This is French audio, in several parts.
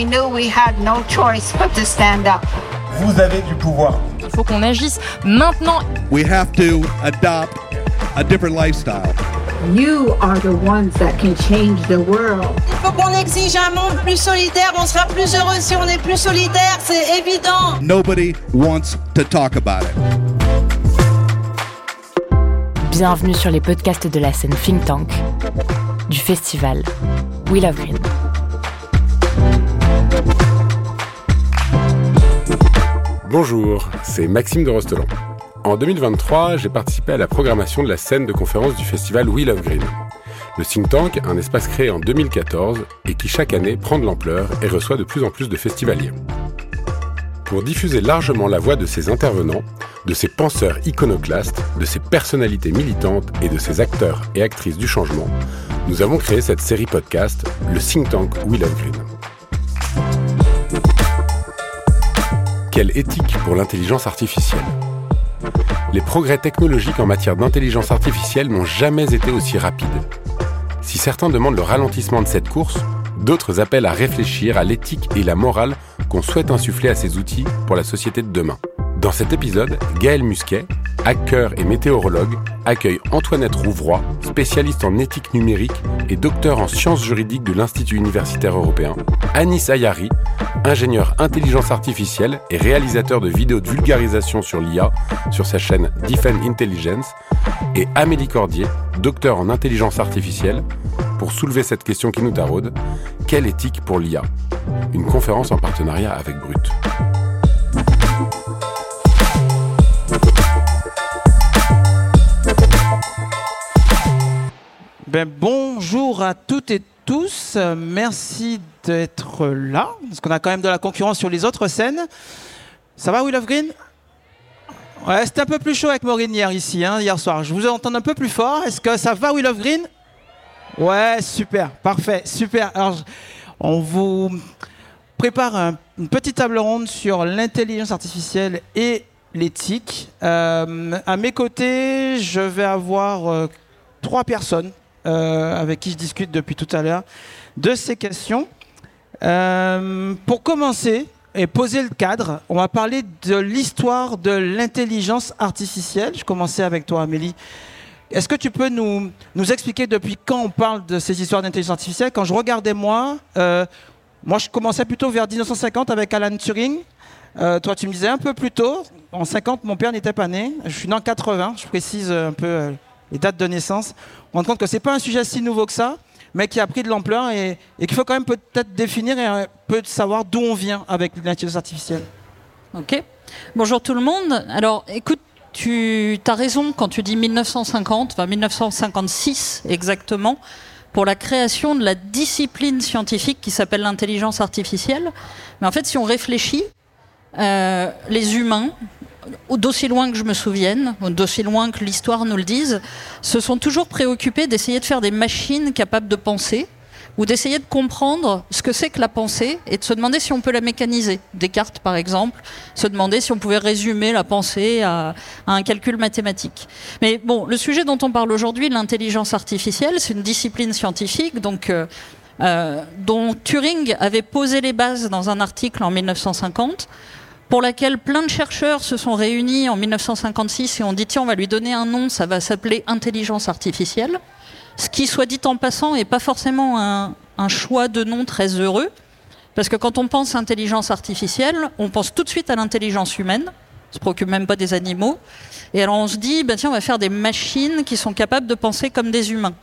we knew we had no choice but to stand up. Vous avez du pouvoir. Il faut qu'on agisse maintenant. We have to adopt a different lifestyle. You are the ones that can change the world. Il faut qu'on exige un monde plus solidaire. On sera plus heureux si on est plus solidaire, c'est évident. Nobody wants to talk about it. Bienvenue sur les podcasts de la scène Think Tank du festival We Love Green. Bonjour, c'est Maxime de Rostelan. En 2023, j'ai participé à la programmation de la scène de conférence du festival We Love Green. Le think tank, un espace créé en 2014 et qui chaque année prend de l'ampleur et reçoit de plus en plus de festivaliers. Pour diffuser largement la voix de ces intervenants, de ces penseurs iconoclastes, de ces personnalités militantes et de ces acteurs et actrices du changement, nous avons créé cette série podcast, le think tank We Love Green. Quelle éthique pour l'intelligence artificielle Les progrès technologiques en matière d'intelligence artificielle n'ont jamais été aussi rapides. Si certains demandent le ralentissement de cette course, d'autres appellent à réfléchir à l'éthique et la morale qu'on souhaite insuffler à ces outils pour la société de demain. Dans cet épisode, Gaël Musquet, hacker et météorologue, accueille Antoinette Rouvroy, spécialiste en éthique numérique et docteur en sciences juridiques de l'Institut universitaire européen, Anis Ayari, ingénieur intelligence artificielle et réalisateur de vidéos de vulgarisation sur l'IA sur sa chaîne Defend Intelligence, et Amélie Cordier, docteur en intelligence artificielle, pour soulever cette question qui nous taraude, quelle éthique pour l'IA Une conférence en partenariat avec Brut. Ben, bonjour à toutes et tous. Merci d'être là, parce qu'on a quand même de la concurrence sur les autres scènes. Ça va, Will of Green? Ouais, c'était un peu plus chaud avec Maureen hier ici, hein, hier soir. Je vous entends un peu plus fort. Est-ce que ça va, Will of Green? Ouais, super, parfait, super. Alors, on vous prépare un- une petite table ronde sur l'intelligence artificielle et l'éthique. Euh, à mes côtés, je vais avoir euh, trois personnes euh, avec qui je discute depuis tout à l'heure de ces questions. Euh, pour commencer et poser le cadre, on va parler de l'histoire de l'intelligence artificielle. Je commençais avec toi, Amélie. Est-ce que tu peux nous, expliquer depuis quand on parle de ces histoires d'intelligence artificielle? Quand je regardais moi, euh, moi je commençais plutôt vers 1950 avec Alan Turing. Toi, tu me disais un peu plus tôt. En 50, mon père n'était pas né. Je suis né en 80. Je précise un peu les dates de naissance. On rend compte que c'est pas un sujet si nouveau que ça, mais qui a pris de l'ampleur et, qu'il faut quand même peut-être définir et un peu savoir d'où on vient avec l'intelligence artificielle. Ok. Bonjour tout le monde. Alors, écoute, tu as raison quand tu dis 1950, enfin 1956 exactement, pour la création de la discipline scientifique qui s'appelle l'intelligence artificielle. Mais en fait, si on réfléchit, euh, les humains, d'aussi loin que je me souvienne, ou d'aussi loin que l'histoire nous le dise, se sont toujours préoccupés d'essayer de faire des machines capables de penser, ou d'essayer de comprendre ce que c'est que la pensée et de se demander si on peut la mécaniser. Descartes, par exemple, se demander si on pouvait résumer la pensée à, à un calcul mathématique. Mais bon, le sujet dont on parle aujourd'hui, l'intelligence artificielle, c'est une discipline scientifique, donc euh, euh, dont Turing avait posé les bases dans un article en 1950 pour laquelle plein de chercheurs se sont réunis en 1956 et ont dit tiens on va lui donner un nom, ça va s'appeler intelligence artificielle. Ce qui, soit dit en passant, n'est pas forcément un, choix de nom très heureux, parce que quand on pense intelligence artificielle, on pense tout de suite à l'intelligence humaine, on se préoccupe même pas des animaux, et alors on se dit ben tiens on va faire des machines qui sont capables de penser comme des humains.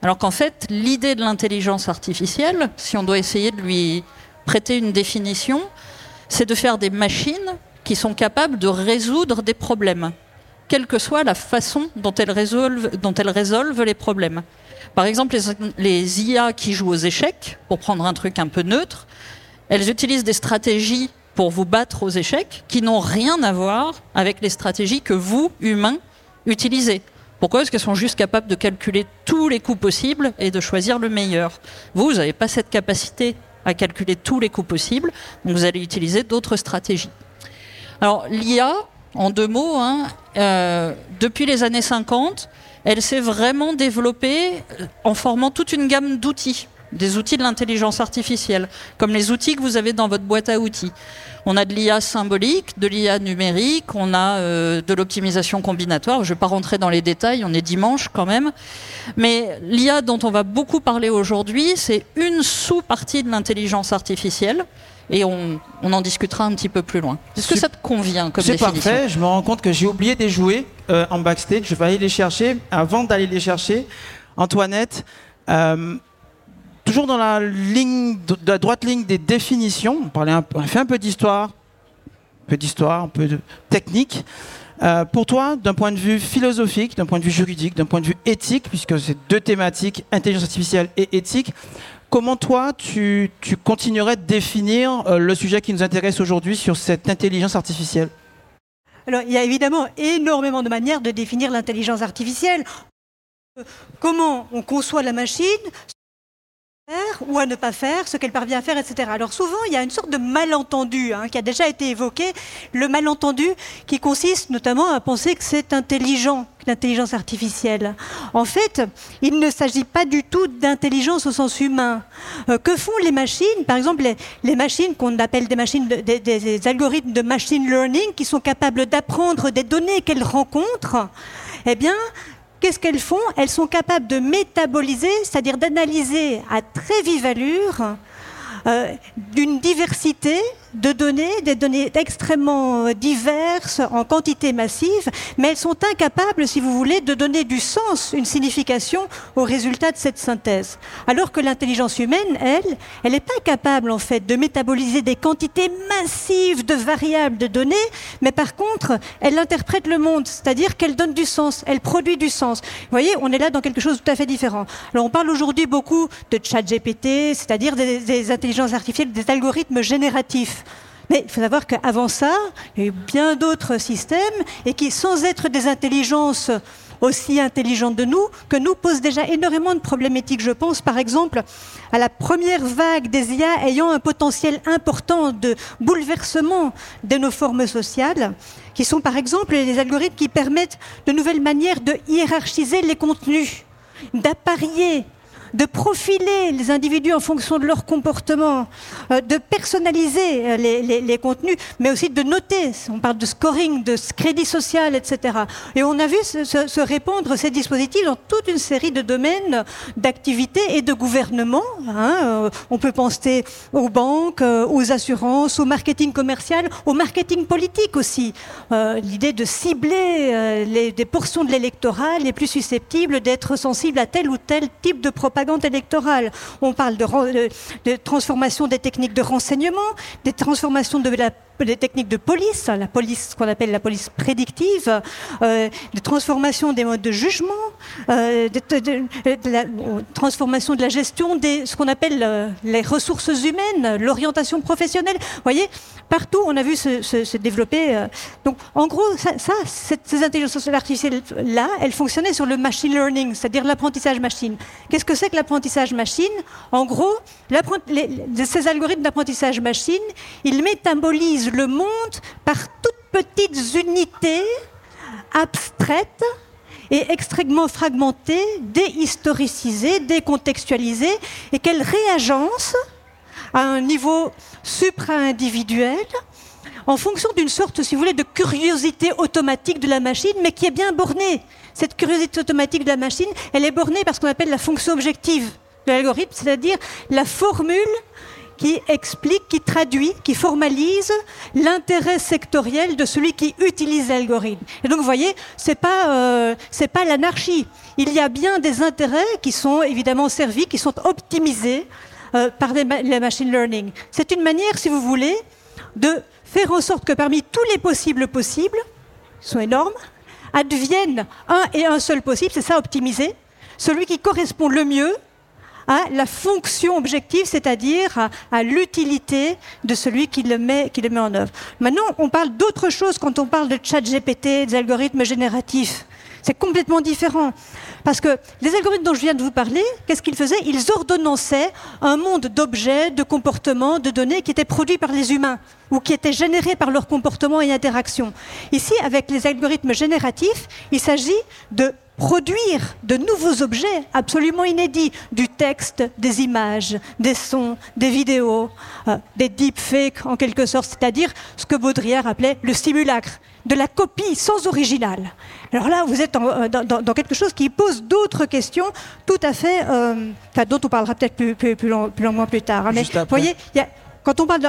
Alors qu'en fait, l'idée de l'intelligence artificielle, si on doit essayer de lui prêter une définition, c'est de faire des machines qui sont capables de résoudre des problèmes, quelle que soit la façon dont elles résolvent, les problèmes. Par exemple, les, les IA qui jouent aux échecs, pour prendre un truc un peu neutre, elles utilisent des stratégies pour vous battre aux échecs qui n'ont rien à voir avec les stratégies que vous, humains, utilisez. Pourquoi? Parce qu'elles sont juste capables de calculer tous les coups possibles et de choisir le meilleur. Vous, vous n'avez pas cette capacité à calculer tous les coups possibles, donc vous allez utiliser d'autres stratégies. Alors l'IA, en deux mots, hein, euh, depuis les années 50, elle s'est vraiment développée en formant toute une gamme d'outils. Des outils de l'intelligence artificielle, comme les outils que vous avez dans votre boîte à outils. On a de l'IA symbolique, de l'IA numérique, on a euh, de l'optimisation combinatoire. Je ne vais pas rentrer dans les détails, on est dimanche quand même. Mais l'IA dont on va beaucoup parler aujourd'hui, c'est une sous-partie de l'intelligence artificielle. Et on, on, en discutera un petit peu plus loin. Est-ce que ça te convient comme définition C'est parfait. Je me rends compte que j'ai oublié des jouets euh, en backstage. Je vais aller les chercher. Avant d'aller les chercher, Antoinette, euh, toujours dans la ligne, la droite ligne des définitions. On, parlait un, on a fait un peu d'histoire, un peu d'histoire, un peu de technique. Euh, pour toi, d'un point de vue philosophique, d'un point de vue juridique, d'un point de vue éthique, puisque c'est deux thématiques, intelligence artificielle et éthique, comment toi, tu, tu continuerais de définir euh, le sujet qui nous intéresse aujourd'hui sur cette intelligence artificielle? Alors, il y a évidemment énormément de manières de définir l'intelligence artificielle. Comment on conçoit la machine, ou à ne pas faire, ce qu'elle parvient à faire, etc. Alors souvent, il y a une sorte de malentendu hein, qui a déjà été évoqué, le malentendu qui consiste notamment à penser que c'est intelligent, l'intelligence artificielle. En fait, il ne s'agit pas du tout d'intelligence au sens humain. Euh, que font les machines? Par exemple, les, machines qu'on appelle des, machines de, des, des algorithmes de machine learning qui sont capables d'apprendre des données qu'elles rencontrent, eh bien, Qu'est-ce qu'elles font Elles sont capables de métaboliser, c'est-à-dire d'analyser à très vive allure euh, d'une diversité de données, des données extrêmement euh, diverses, en quantité massive, mais elles sont incapables, si vous voulez, de donner du sens, une signification au résultat de cette synthèse. Alors que l'intelligence humaine, elle, elle n'est pas capable, en fait, de métaboliser des quantités massives de variables de données, mais par contre, elle interprète le monde, c'est-à-dire qu'elle donne du sens, elle produit du sens. Vous voyez, on est là dans quelque chose de tout à fait différent. Alors, on parle aujourd'hui beaucoup de chat GPT, c'est-à-dire des, des intelligences artificielles, des algorithmes génératifs. Mais il faut savoir qu'avant ça, il y a eu bien d'autres systèmes et qui, sans être des intelligences aussi intelligentes de nous, que nous posent déjà énormément de problématiques. Je pense par exemple à la première vague des IA ayant un potentiel important de bouleversement de nos formes sociales, qui sont par exemple les algorithmes qui permettent de nouvelles manières de hiérarchiser les contenus, d'apparier de profiler les individus en fonction de leur comportement, euh, de personnaliser euh, les, contenus, mais aussi de noter. On parle de scoring, de crédit social, etc. Et on a vu se, se, répandre ces dispositifs dans toute une série de domaines d'activité et de gouvernement. Hein. Euh, on peut penser aux banques, aux assurances, au marketing commercial, au marketing politique aussi. L'idée de cibler les, des portions de l'électorat les plus susceptibles d'être sensibles à tel ou tel type de propagande électorale. On parle de, de, de, transformation des techniques de renseignement, des transformations de la, des techniques de police, la police, ce qu'on appelle la police prédictive, euh, des transformations des modes de jugement, euh, de, de, la transformation de la gestion des ce qu'on appelle euh, les ressources humaines, l'orientation professionnelle. Vous voyez, partout on a vu se, développer. Euh, donc, en gros, ces intelligences artificielles là, elles fonctionnaient sur le machine learning, c'est-à-dire l'apprentissage machine. Qu'est-ce que c'est l'apprentissage machine En gros, ces algorithmes d'apprentissage machine, ils métabolisent le monde par toutes petites unités abstraites et extrêmement fragmentées, déhistoricisées, décontextualisées, et qu'elles réagencent à un niveau supra-individuel en fonction d'une sorte, si vous voulez, de curiosité automatique de la machine, mais qui est bien bornée. Cette curiosité automatique de la machine, elle est bornée par ce qu'on appelle la fonction objective de l'algorithme, c'est-à-dire la formule qui explique, qui traduit, qui formalise l'intérêt sectoriel de celui qui utilise l'algorithme. Et donc, vous voyez, c'est pas euh, c'est pas l'anarchie. Il y a bien des intérêts qui sont évidemment servis, qui sont optimisés euh, par les, ma machine learning. C'est une manière, si vous voulez, de faire en sorte que parmi tous les possibles possibles, qui sont énormes, adviennent un et un seul possible, c'est ça optimiser, celui qui correspond le mieux à la fonction objective, c'est-à-dire à, à l'utilité de celui qui le, met, qui le met en œuvre. Maintenant, on parle d'autre chose quand on parle de chat GPT, des algorithmes génératifs. C'est complètement différent. Parce que les algorithmes dont je viens de vous parler, qu'est-ce qu'ils faisaient? Ils ordonnançaient un monde d'objets, de comportements, de données qui étaient produits par les humains ou qui étaient générés par leur comportement et interaction. Ici, avec les algorithmes génératifs, il s'agit de produire de nouveaux objets absolument inédits, du texte, des images, des sons, des vidéos, euh, des deepfakes en quelque sorte, c'est-à-dire ce que Baudrillard appelait le simulacre, de la copie sans original. Alors là, vous êtes euh, dans, quelque chose qui pose d'autres questions tout à fait, euh, dont on parlera peut-être plus, plus, plus, longuement plus tard. Hein. mais vous voyez, il y a quand on parle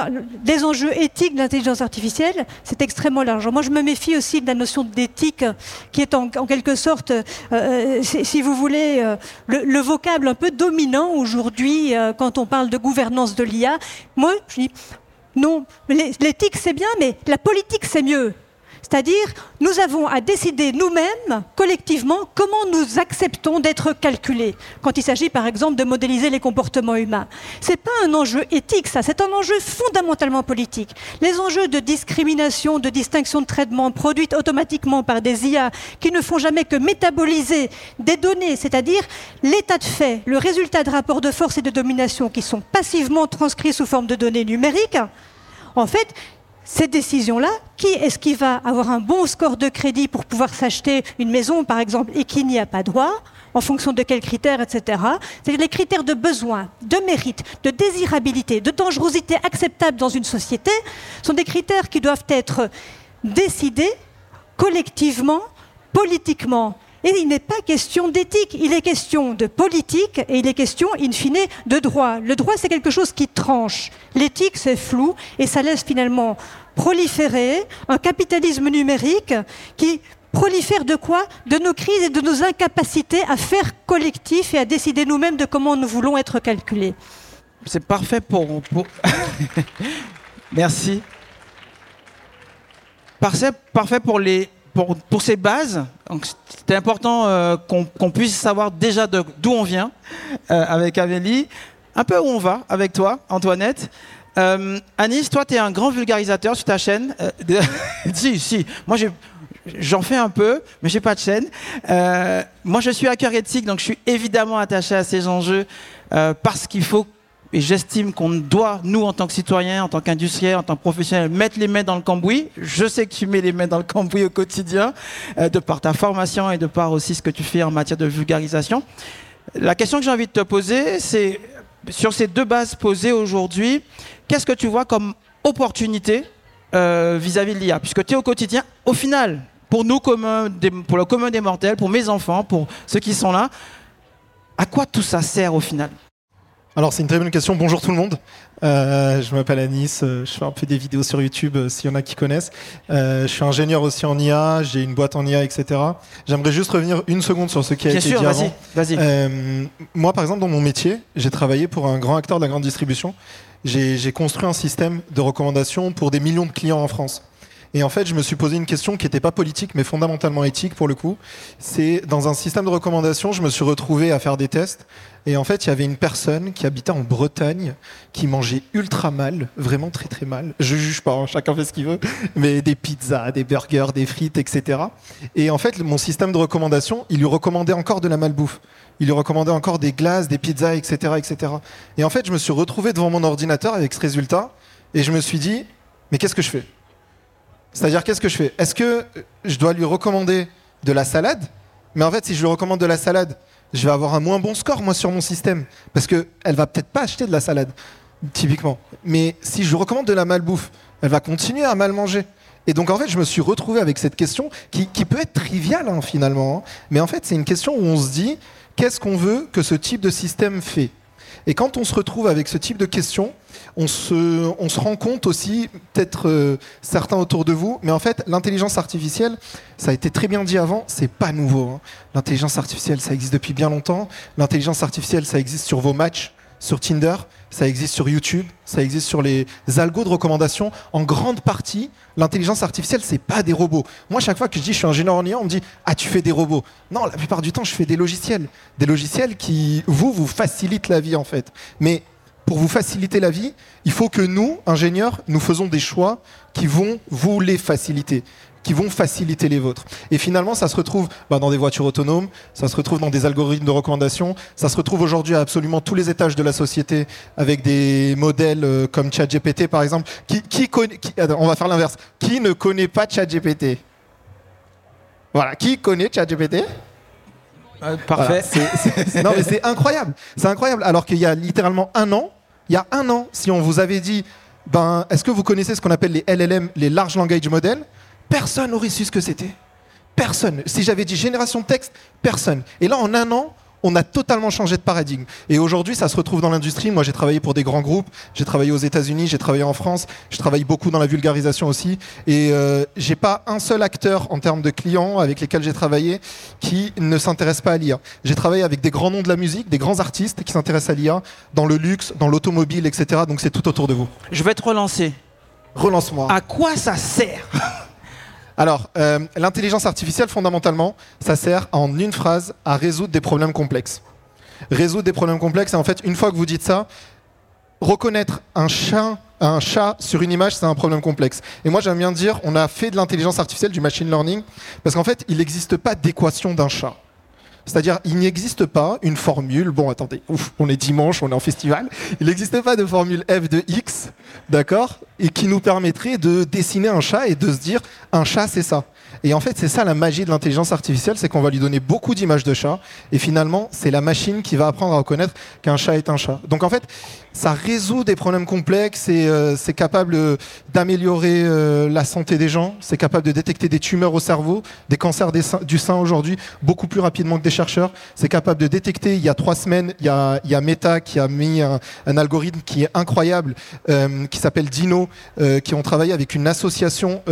des enjeux éthiques de l'intelligence artificielle, c'est extrêmement large. Moi, je me méfie aussi de la notion d'éthique, qui est en, quelque sorte, euh, si vous voulez, euh, le, vocable un peu dominant aujourd'hui quand on parle de gouvernance de l'IA. Moi, je dis, non, l'éthique c'est bien, mais la politique c'est mieux. C'est-à-dire, nous avons à décider nous-mêmes, collectivement, comment nous acceptons d'être calculés. Quand il s'agit, par exemple, de modéliser les comportements humains. Ce n'est pas un enjeu éthique, ça, c'est un enjeu fondamentalement politique. Les enjeux de discrimination, de distinction de traitement produites automatiquement par des IA qui ne font jamais que métaboliser des données, c'est-à-dire l'état de fait, le résultat de rapports de force et de domination qui sont passivement transcrits sous forme de données numériques, en fait, ces décisions-là, qui est-ce qui va avoir un bon score de crédit pour pouvoir s'acheter une maison, par exemple, et qui n'y a pas droit en fonction de quels critères, etc. C'est les critères de besoin, de mérite, de désirabilité, de dangerosité acceptable dans une société sont des critères qui doivent être décidés collectivement, politiquement et il n'est pas question d'éthique, il est question de politique et il est question, in fine, de droit. Le droit, c'est quelque chose qui tranche. L'éthique, c'est flou et ça laisse finalement proliférer un capitalisme numérique qui prolifère de quoi? De nos crises et de nos incapacités à faire collectif et à décider nous-mêmes de comment nous voulons être calculés. C'est parfait pour... Merci. Parfait pour les pour, pour, ces bases, c'était important euh, qu'on puisse savoir déjà d'où on vient euh, avec Amélie, un peu où on va avec toi, Antoinette. Euh, Anis, toi, tu es un grand vulgarisateur sur ta chaîne. si, si, moi j'en fais un peu, mais j'ai pas de chaîne. moi, je suis hacker éthique, donc je suis évidemment attaché à ces enjeux parce qu'il faut et j'estime qu'on doit, nous, en tant que citoyens, en tant qu'industriels, en tant que professionnels, mettre les mains dans le cambouis. Je sais que tu mets les mains dans le cambouis au quotidien, euh, de par ta formation et de par aussi ce que tu fais en matière de vulgarisation. La question que j'ai envie de te poser, c'est sur ces deux bases posées aujourd'hui, qu'est-ce que tu vois comme opportunité euh, vis-à-vis de l'IA Puisque tu es au quotidien, au final, pour nous, commun, pour le commun des mortels, pour mes enfants, pour ceux qui sont là, à quoi tout ça sert au final? Alors c'est une très bonne question. Bonjour tout le monde. Euh, je m'appelle Anis. Euh, je fais un peu des vidéos sur YouTube euh, s'il y en a qui connaissent. je suis ingénieur aussi en IA. J'ai une boîte en IA, etc. J'aimerais juste revenir une seconde sur ce qui a été sûr, dit avant. Vas-y. moi, par exemple, dans mon métier, j'ai travaillé pour un grand acteur de la grande distribution. J'ai construit un système de recommandation pour des millions de clients en France. Et en fait, je me suis posé une question qui n'était pas politique, mais fondamentalement éthique pour le coup. C'est dans un système de recommandation, je me suis retrouvé à faire des tests. Et en fait, il y avait une personne qui habitait en Bretagne, qui mangeait ultra mal, vraiment très très mal. Je juge pas, hein, chacun fait ce qu'il veut, mais des pizzas, des burgers, des frites, etc. Et en fait, mon système de recommandation, il lui recommandait encore de la malbouffe. Il lui recommandait encore des glaces, des pizzas, etc., etc. Et en fait, je me suis retrouvé devant mon ordinateur avec ce résultat, et je me suis dit, mais qu'est-ce que je fais? C'est-à-dire, qu'est-ce que je fais? Est-ce que je dois lui recommander de la salade? Mais en fait, si je lui recommande de la salade, je vais avoir un moins bon score, moi, sur mon système. Parce qu'elle va peut-être pas acheter de la salade, typiquement. Mais si je lui recommande de la malbouffe, elle va continuer à mal manger. Et donc, en fait, je me suis retrouvé avec cette question qui, peut être triviale, hein, finalement. Hein. Mais en fait, c'est une question où on se dit qu'est-ce qu'on veut que ce type de système fait? Et quand on se retrouve avec ce type de questions, on se, rend compte aussi, peut-être euh, certains autour de vous, mais en fait, l'intelligence artificielle, ça a été très bien dit avant, c'est pas nouveau. Hein. L'intelligence artificielle, ça existe depuis bien longtemps. L'intelligence artificielle, ça existe sur vos matchs, sur Tinder, ça existe sur YouTube, ça existe sur les algos de recommandation. En grande partie, l'intelligence artificielle, c'est pas des robots. Moi, chaque fois que je dis je suis ingénieur en IA, on me dit ah tu fais des robots. Non, la plupart du temps, je fais des logiciels, des logiciels qui vous vous facilitent la vie en fait. Mais pour vous faciliter la vie, il faut que nous, ingénieurs, nous faisons des choix qui vont vous les faciliter. Qui vont faciliter les vôtres. Et finalement, ça se retrouve bah, dans des voitures autonomes, ça se retrouve dans des algorithmes de recommandation, ça se retrouve aujourd'hui à absolument tous les étages de la société avec des modèles euh, comme ChatGPT par exemple. Qui, qui connaît, qui- attends, on va faire l'inverse. Qui ne connaît pas ChatGPT Voilà, qui connaît ChatGPT parfait. Voilà, c'est- c'est- non mais c'est incroyable, c'est incroyable. Alors qu'il y a littéralement un an, il y a un an, si on vous avait dit, ben, est-ce que vous connaissez ce qu'on appelle les LLM, les Large Language Models? Personne n'aurait su ce que c'était. Personne. Si j'avais dit génération de texte, personne. Et là, en un an, on a totalement changé de paradigme. Et aujourd'hui, ça se retrouve dans l'industrie. Moi, j'ai travaillé pour des grands groupes. J'ai travaillé aux États-Unis, j'ai travaillé en France. Je travaille beaucoup dans la vulgarisation aussi. Et euh, j'ai pas un seul acteur en termes de clients avec lesquels j'ai travaillé qui ne s'intéresse pas à l'IA. J'ai travaillé avec des grands noms de la musique, des grands artistes qui s'intéressent à l'IA, dans le luxe, dans l'automobile, etc. Donc c'est tout autour de vous. Je vais te relancer. Relance-moi. À quoi ça sert? Alors, euh, l'intelligence artificielle, fondamentalement, ça sert en une phrase à résoudre des problèmes complexes. Résoudre des problèmes complexes, et en fait, une fois que vous dites ça, reconnaître un chat, un chat sur une image, c'est un problème complexe. Et moi, j'aime bien dire, on a fait de l'intelligence artificielle, du machine learning, parce qu'en fait, il n'existe pas d'équation d'un chat. C'est-à-dire, il n'existe pas une formule. Bon, attendez, on est dimanche, on est en festival. Il n'existe pas de formule f de x, d'accord Et qui nous permettrait de dessiner un chat et de se dire, un chat, c'est ça. Et en fait, c'est ça la magie de l'intelligence artificielle, c'est qu'on va lui donner beaucoup d'images de chat, et finalement, c'est la machine qui va apprendre à reconnaître qu'un chat est un chat. Donc en fait, ça résout des problèmes complexes et euh, c'est capable euh, d'améliorer euh, la santé des gens, c'est capable de détecter des tumeurs au cerveau, des cancers du sein aujourd'hui, beaucoup plus rapidement que des chercheurs. C'est capable de détecter, il y a trois semaines, il y a, Meta qui a mis un, algorithme qui est incroyable, qui s'appelle Dino, qui ont travaillé avec une association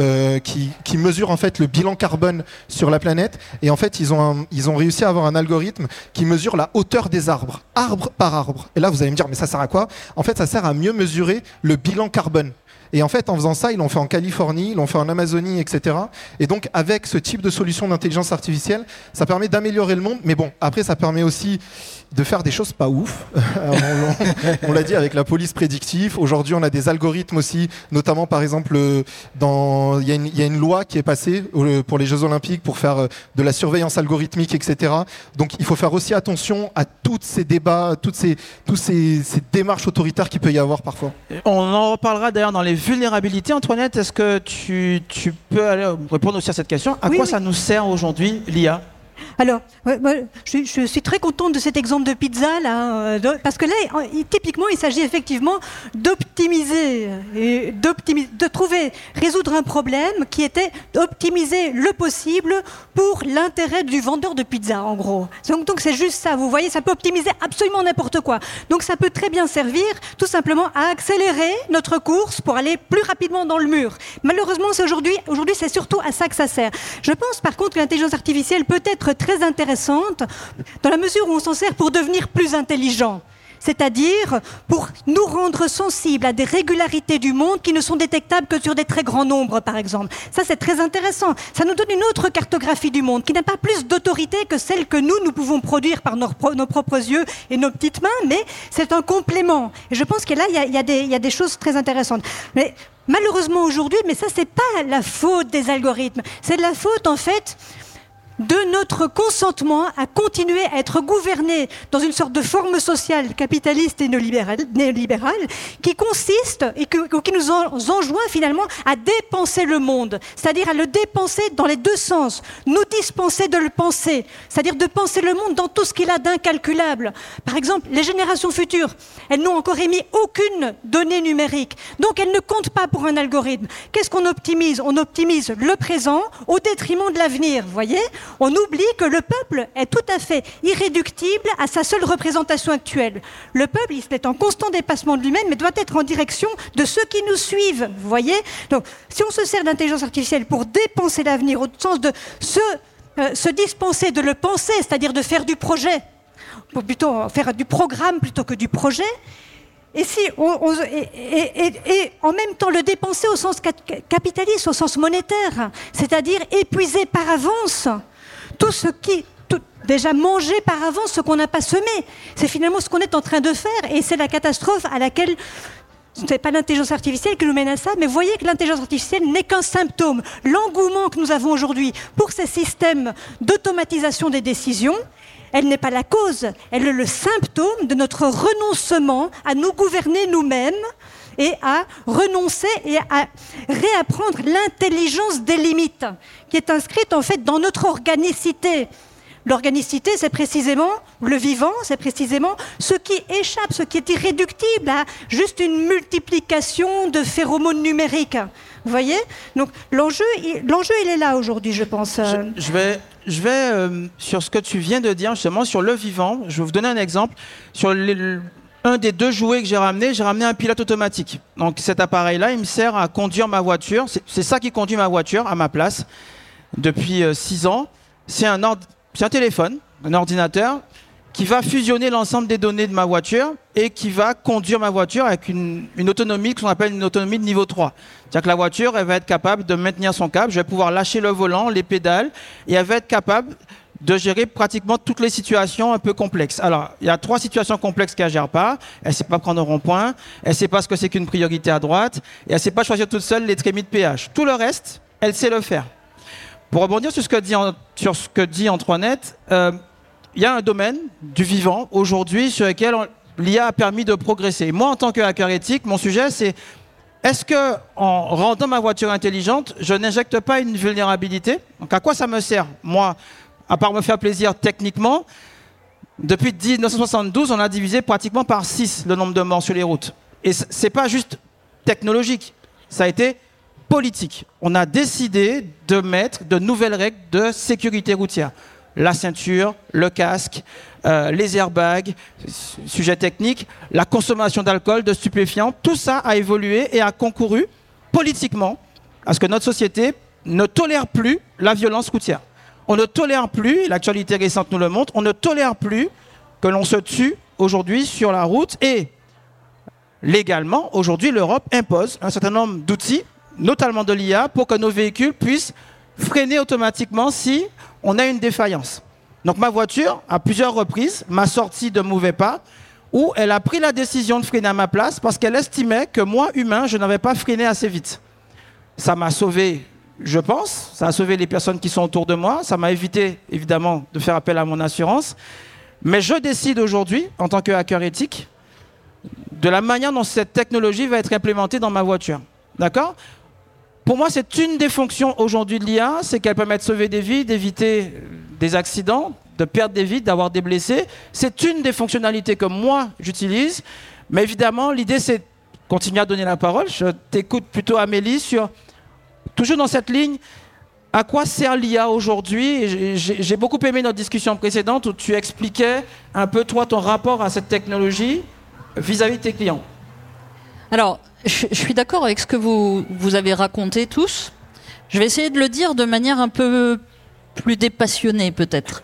qui, qui mesure en fait le bilan carbone sur la planète. Et en fait, ils ont, ils ont réussi à avoir un algorithme qui mesure la hauteur des arbres, arbre par arbre. Et là, vous allez me dire, mais ça sert à quoi? En fait, ça sert à mieux mesurer le bilan carbone. Et en fait, en faisant ça, ils l'ont fait en Californie, ils l'ont fait en Amazonie, etc. Et donc, avec ce type de solution d'intelligence artificielle, ça permet d'améliorer le monde. Mais bon, après, ça permet aussi de faire des choses pas ouf. on l'a dit avec la police prédictive. Aujourd'hui, on a des algorithmes aussi, notamment par exemple, euh, dans il y, a une- il y a une loi qui est passée euh, pour les Jeux Olympiques pour faire euh, de la surveillance algorithmique, etc. Donc, il faut faire aussi attention à tous ces débats, toutes ces, tous ces, ces démarches autoritaires qu'il peut y avoir parfois. On en reparlera d'ailleurs dans les vulnérabilités. Antoinette, est-ce que tu, tu peux aller répondre aussi à cette question? À Oui, quoi oui. ça nous sert aujourd'hui, l'IA Alors, je, suis- très contente de cet exemple de pizza là, euh, parce que là, typiquement, il s'agit effectivement d'optimiser d'optimiser, de trouver, résoudre un problème qui était d'optimiser le possible pour l'intérêt du vendeur de pizza, en gros. Donc, c'est juste ça. Vous voyez, ça peut optimiser absolument n'importe quoi. Donc, ça peut très bien servir, tout simplement, à accélérer notre course pour aller plus rapidement dans le mur. Malheureusement, aujourd'hui, aujourd'hui, c'est surtout à ça que ça sert. Je pense, par contre, que l'intelligence artificielle peut être très intéressante dans la mesure où on s'en sert pour devenir plus intelligent. C'est-à-dire pour nous rendre sensibles à des régularités du monde qui ne sont détectables que sur des très grands nombres, par exemple. Ça, c'est très intéressant. Ça nous donne une autre cartographie du monde qui n'a pas plus d'autorité que celle que nous, nous pouvons produire par nos, pro- nos propres yeux et nos petites mains, mais c'est un complément. Et je pense que là, il y y y a des choses très intéressantes. Mais malheureusement aujourd'hui, mais ça, c'est pas la faute des algorithmes. C'est la faute, en fait, de notre consentement à continuer à être gouverné dans une sorte de forme sociale capitaliste et néolibérale, qui consiste et qui nous en- enjoint finalement à dépenser le monde, c'est-à-dire à le dépenser dans les deux sens, nous dispenser de le penser, c'est-à-dire de penser le monde dans tout ce qu'il a d'incalculable. Par exemple, les générations futures, elles n'ont encore émis aucune donnée numérique, donc elles ne comptent pas pour un algorithme. Qu'est-ce qu'on optimise? On optimise le présent au détriment de l'avenir, voyez? On oublie que le peuple est tout à fait irréductible à sa seule représentation actuelle. Le peuple, il est en constant dépassement de lui-même, mais doit être en direction de ceux qui nous suivent, vous voyez? Donc, si on se sert d'intelligence artificielle pour dépenser l'avenir, au sens de se, euh, se dispenser de le penser, c'est-à-dire de faire du projet, plutôt faire du programme plutôt que du projet, et, si on- et, en même temps le dépenser au sens cap- capitaliste, au sens monétaire, c'est-à-dire épuiser par avance tout ce qui, déjà manger par avance ce qu'on n'a pas semé. C'est finalement ce qu'on est en train de faire et c'est la catastrophe à laquelle ce n'est pas l'intelligence artificielle qui nous mène à ça, mais voyez que l'intelligence artificielle n'est qu'un symptôme. L'engouement que nous avons aujourd'hui pour ces systèmes d'automatisation des décisions, elle n'est pas la cause, elle est le symptôme de notre renoncement à nous gouverner nous-mêmes et à renoncer et à réapprendre l'intelligence des limites, qui est inscrite en fait dans notre organicité. L'organicité, c'est précisément le vivant, c'est précisément ce qui échappe, ce qui est irréductible à juste une multiplication de phéromones numériques. Vous voyez? Donc l'enjeu, l'enjeu, il est là aujourd'hui, je pense. Je, vais, je vais euh, sur ce que tu viens de dire, justement, sur le vivant. Je vais vous donner un exemple. Sur un des deux jouets que j'ai ramené, j'ai ramené un pilote automatique. Donc cet appareil-là, il me sert à conduire ma voiture. C'est ça qui conduit ma voiture à ma place depuis euh, six ans. C'est un un téléphone, un ordinateur, qui va fusionner l'ensemble des données de ma voiture et qui va conduire ma voiture avec une, autonomie qu'on appelle une autonomie de niveau 3. C'est-à-dire que la voiture, elle va être capable de maintenir son cap, je vais pouvoir lâcher le volant, les pédales, et elle va être capable de gérer pratiquement toutes les situations un peu complexes. Alors, il y a trois situations complexes qu'elle ne gère pas. Elle ne sait pas prendre un rond-point, elle ne sait pas ce que c'est qu'une priorité à droite, et elle ne sait pas choisir toute seule les trémies de péage. Tout le reste, elle sait le faire. Pour rebondir sur ce que dit, sur ce que dit Antoinette, euh, il y a un domaine du vivant aujourd'hui sur lequel l'IA a permis de progresser. Moi, en tant que hacker éthique, mon sujet, c'est est-ce que en rendant ma voiture intelligente, je n'injecte pas une vulnérabilité? Donc, à quoi ça me sert? Moi, à part me faire plaisir techniquement, depuis 1972, on a divisé pratiquement par 6 le nombre de morts sur les routes. Et ce n'est pas juste technologique, ça a été politique. On a décidé de mettre de nouvelles règles de sécurité routière. La ceinture, le casque, euh, les airbags, sujet technique, la consommation d'alcool, de stupéfiants, tout ça a évolué et a concouru politiquement à ce que notre société ne tolère plus la violence routière. On ne tolère plus, l'actualité récente nous le montre, on ne tolère plus que l'on se tue aujourd'hui sur la route et légalement, aujourd'hui, l'Europe impose un certain nombre d'outils notamment de l'IA, pour que nos véhicules puissent freiner automatiquement si on a une défaillance. Donc ma voiture, à plusieurs reprises, m'a sorti de mauvais pas, où elle a pris la décision de freiner à ma place parce qu'elle estimait que moi, humain, je n'avais pas freiné assez vite. Ça m'a sauvé, je pense, ça a sauvé les personnes qui sont autour de moi, ça m'a évité, évidemment, de faire appel à mon assurance. Mais je décide aujourd'hui, en tant que hacker éthique, de la manière dont cette technologie va être implémentée dans ma voiture. D'accord? Pour moi, c'est une des fonctions aujourd'hui de l'IA, c'est qu'elle permet de sauver des vies, d'éviter des accidents, de perdre des vies, d'avoir des blessés. C'est une des fonctionnalités que moi, j'utilise. Mais évidemment, l'idée, c'est continuer à donner la parole. Je t'écoute plutôt, Amélie, sur, toujours dans cette ligne, à quoi sert l'IA aujourd'hui? J'ai beaucoup aimé notre discussion précédente où tu expliquais un peu, toi, ton rapport à cette technologie vis-à-vis de tes clients. Alors, je, suis d'accord avec ce que vous, vous avez raconté tous. Je vais essayer de le dire de manière un peu plus dépassionnée peut-être.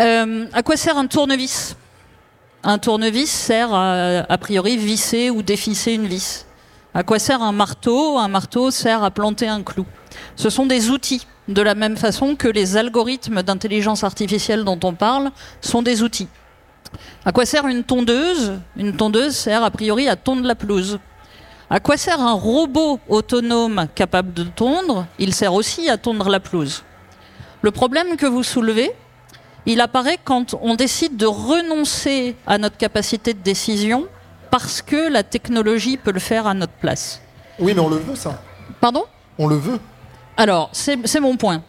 Euh, à quoi sert un tournevis? Un tournevis sert à, a priori visser ou défisser une vis. À quoi sert un marteau? Un marteau sert à planter un clou. Ce sont des outils, de la même façon que les algorithmes d'intelligence artificielle dont on parle sont des outils. À quoi sert une tondeuse? Une tondeuse sert a priori à tondre la pelouse. À quoi sert un robot autonome capable de tondre? Il sert aussi à tondre la pelouse. Le problème que vous soulevez, il apparaît quand on décide de renoncer à notre capacité de décision parce que la technologie peut le faire à notre place. Oui, mais on le veut, ça. Pardon? On le veut. Alors, c'est mon point.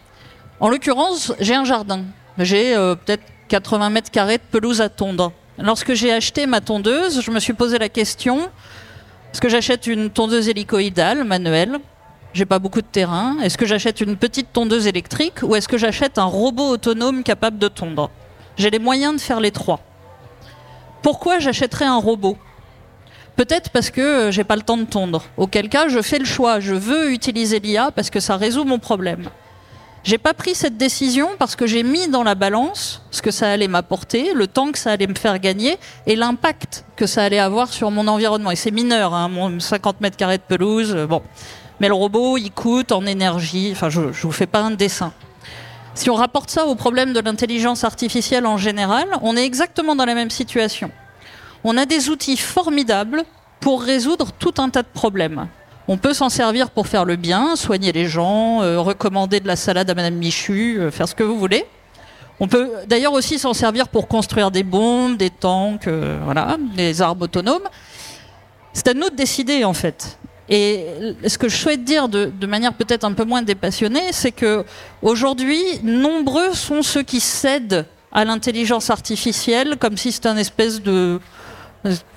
En l'occurrence, j'ai un jardin. J'ai euh, peut-être 80 mètres carrés de pelouse à tondre. Lorsque j'ai acheté ma tondeuse, je me suis posé la question est-ce que j'achète une tondeuse hélicoïdale manuelle? J'ai pas beaucoup de terrain. Est-ce que j'achète une petite tondeuse électrique ou est-ce que j'achète un robot autonome capable de tondre? J'ai les moyens de faire les trois. Pourquoi j'achèterais un robot? Peut-être parce que euh, j'ai pas le temps de tondre. Auquel cas, je fais le choix. Je veux utiliser l'IA parce que ça résout mon problème. J'ai pas pris cette décision parce que j'ai mis dans la balance ce que ça allait m'apporter, le temps que ça allait me faire gagner et l'impact que ça allait avoir sur mon environnement. Et c'est mineur, hein, mon 50 mètres carrés de pelouse, euh, bon. Mais le robot, il coûte en énergie. Enfin, je, je vous fais pas un dessin. Si on rapporte ça au problème de l'intelligence artificielle en général, on est exactement dans la même situation. On a des outils formidables pour résoudre tout un tas de problèmes. On peut s'en servir pour faire le bien, soigner les gens, euh, recommander de la salade à Madame Michu, euh, faire ce que vous voulez. On peut d'ailleurs aussi s'en servir pour construire des bombes, des tanks, euh, voilà, des armes autonomes. C'est à nous de décider en fait. Et ce que je souhaite dire de, manière peut-être un peu moins dépassionnée, c'est que aujourd'hui, nombreux sont ceux qui cèdent à l'intelligence artificielle comme si c'était une espèce de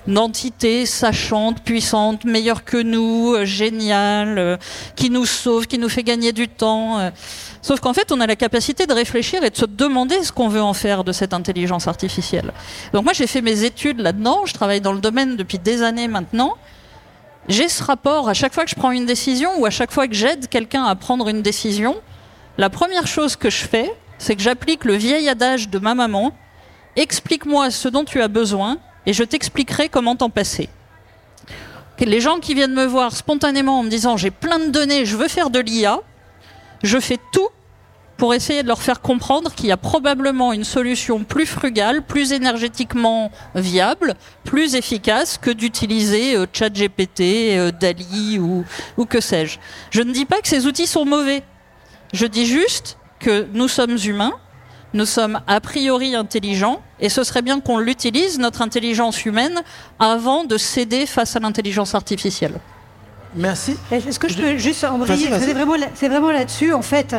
d'entité sachante, puissante, meilleure que nous, euh, géniale, euh, qui nous sauve, qui nous fait gagner du temps. euh. Sauf qu'en fait, on a la capacité de réfléchir et de se demander ce qu'on veut en faire de cette intelligence artificielle. Donc moi, j'ai fait mes études là-dedans, je travaille dans le domaine depuis des années maintenant. J'ai ce rapport à chaque fois que je prends une décision ou à chaque fois que j'aide quelqu'un à prendre une décision. La première chose que je fais, c'est que j'applique le vieil adage de ma maman explique-moi ce dont tu as besoin et je t'expliquerai comment t'en passer. Les gens qui viennent me voir spontanément en me disant j'ai plein de données, je veux faire de l'IA, je fais tout pour essayer de leur faire comprendre qu'il y a probablement une solution plus frugale, plus énergétiquement viable, plus efficace que d'utiliser euh, ChatGPT, euh, Dali ou, ou que sais-je. Je ne dis pas que ces outils sont mauvais. Je dis juste que nous sommes humains, nous sommes a priori intelligents, et ce serait bien qu'on l'utilise, notre intelligence humaine, avant de céder face à l'intelligence artificielle. Merci. Est-ce que je peux juste embrayer. C'est vraiment, là- c'est vraiment là-dessus, en fait,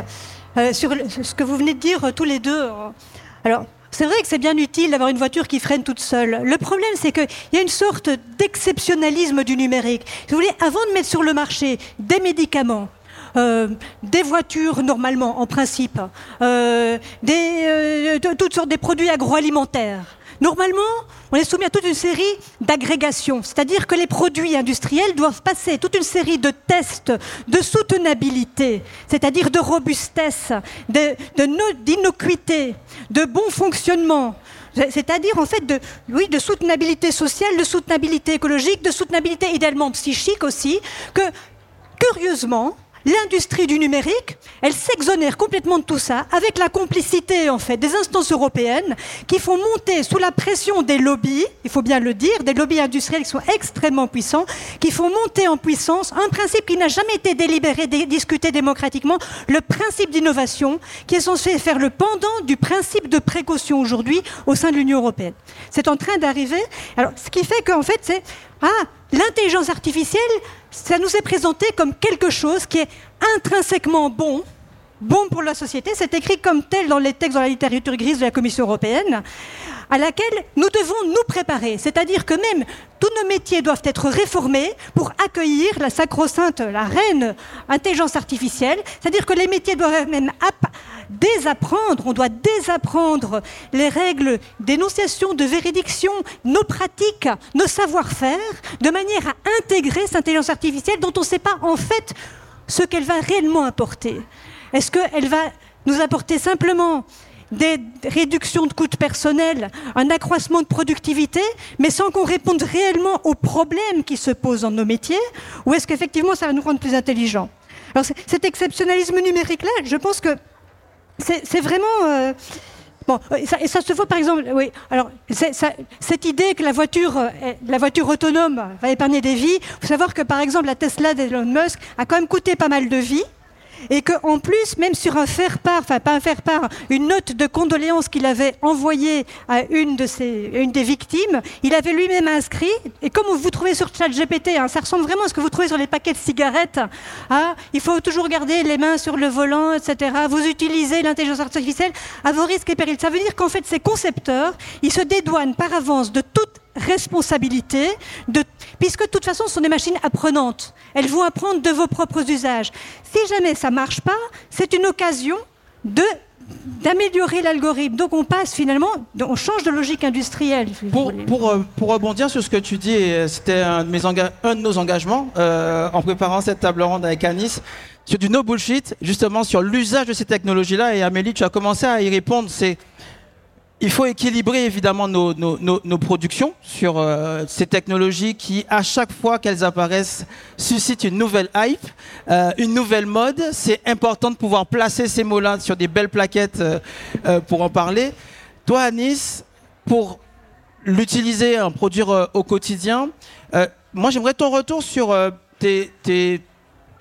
euh, sur le- ce que vous venez de dire euh, tous les deux. euh. Alors, c'est vrai que c'est bien utile d'avoir une voiture qui freine toute seule. Le problème, c'est qu'il y a une sorte d'exceptionnalisme du numérique. Si vous voulez, avant de mettre sur le marché des médicaments, euh, des voitures normalement, en principe, euh, euh, toutes sortes de produits agroalimentaires. Normalement, on est soumis à toute une série d'agrégations, c'est-à-dire que les produits industriels doivent passer toute une série de tests de soutenabilité, c'est-à-dire de robustesse, de- de d'innocuité, de, bon fonctionnement. C'est-à-dire en fait de, oui, de soutenabilité sociale, de soutenabilité écologique, de soutenabilité idéalement psychique aussi, que curieusement, l'industrie du numérique, elle s'exonère complètement de tout ça, avec la complicité en fait des instances européennes qui font monter sous la pression des lobbies, il faut bien le dire, des lobbies industriels qui sont extrêmement puissants, qui font monter en puissance un principe qui n'a jamais été délibéré, dé- discuté démocratiquement, le principe d'innovation, qui est censé faire le pendant du principe de précaution aujourd'hui au sein de l'Union européenne. C'est en train d'arriver. Alors, ce qui fait qu'en fait, c'est ah, l'intelligence artificielle, ça nous est présenté comme quelque chose qui est intrinsèquement bon, bon pour la société. C'est écrit comme tel dans les textes, dans la littérature grise de la Commission européenne, à laquelle nous devons nous préparer. C'est-à-dire que même tous nos métiers doivent être réformés pour accueillir la sacro-sainte, la reine intelligence artificielle. C'est-à-dire que les métiers doivent même désapprendre, on doit désapprendre les règles d'énonciation, de véridiction, nos pratiques, nos savoir-faire, de manière à intégrer cette intelligence artificielle dont on ne sait pas en fait ce qu'elle va réellement apporter. Est-ce qu'elle va nous apporter simplement des réductions de coûts personnels, un accroissement de productivité, mais sans qu'on réponde réellement aux problèmes qui se posent dans nos métiers, ou est-ce qu'effectivement ça va nous rendre plus intelligents? Alors cet exceptionnalisme numérique-là, je pense que c'est vraiment... euh, Bon, euh, ça, se voit par exemple, oui. Alors, cette idée que la voiture, euh, la voiture autonome va épargner des vies, il faut savoir que par exemple la Tesla d'Elon Musk a quand même coûté pas mal de vies. Et qu'en plus, même sur un faire-part, enfin pas un faire-part, une note de condoléances qu'il avait envoyée à une, de ses, une des victimes, il avait lui-même inscrit, et comme vous trouvez sur ChatGPT, hein, ça ressemble vraiment à ce que vous trouvez sur les paquets de cigarettes, hein, il faut toujours garder les mains sur le volant, etc. Vous utilisez l'intelligence artificielle à vos risques et périls. Ça veut dire qu'en fait, ces concepteurs, ils se dédouanent par avance de toute responsabilité, de, puisque de toute façon, ce sont des machines apprenantes. Elles vont apprendre de vos propres usages. Si jamais ça marche pas, c'est une occasion de d'améliorer l'algorithme. Donc on passe finalement, on change de logique industrielle. Pour, euh, pour rebondir sur ce que tu dis, euh, c'était un, de mes un de nos engagements euh, en préparant cette table ronde avec Anis, sur du no bullshit, justement sur l'usage de ces technologies-là. Et Amélie, tu as commencé à y répondre. C'est il faut équilibrer évidemment nos, nos- productions sur euh, ces technologies qui, à chaque fois qu'elles apparaissent, suscitent une nouvelle hype, euh, une nouvelle mode. C'est important de pouvoir placer ces mots-là sur des belles plaquettes euh, pour en parler. Toi, Anis, pour l'utiliser, en produire au quotidien, moi, j'aimerais ton retour sur tes,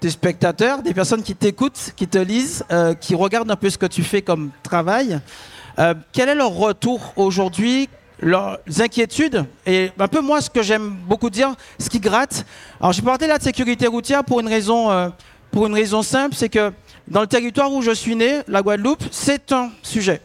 spectateurs, des personnes qui t'écoutent, qui te lisent, qui regardent un peu ce que tu fais comme travail. Euh, quel est leur retour aujourd'hui leurs inquiétudes et un peu moi ce que j'aime beaucoup dire ce qui gratte alors j'ai parlé là de sécurité routière pour une raison euh, pour une raison simple c'est que dans le territoire où je suis né la Guadeloupe c'est un sujet